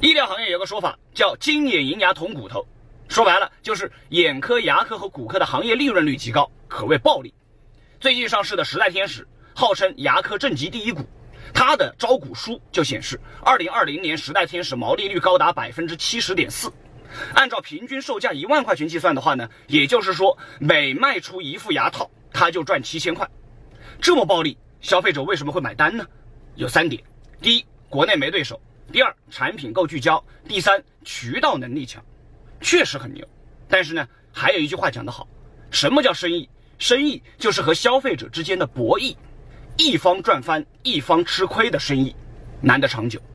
医疗行业有个说法叫“金眼银牙铜骨头”，说白了就是眼科、牙科和骨科的行业利润率极高，可谓暴利。最近上市的时代天使，号称牙科正极第一股，它的招股书就显示，二零二零年时代天使毛利率高达百分之七十点四。按照平均售价一万块钱计算的话呢，也就是说每卖出一副牙套，它就赚七千块。这么暴利，消费者为什么会买单呢？有三点：第一，国内没对手。第二，产品够聚焦；第三，渠道能力强，确实很牛。但是呢，还有一句话讲得好，什么叫生意？生意就是和消费者之间的博弈，一方赚翻，一方吃亏的生意，难得长久。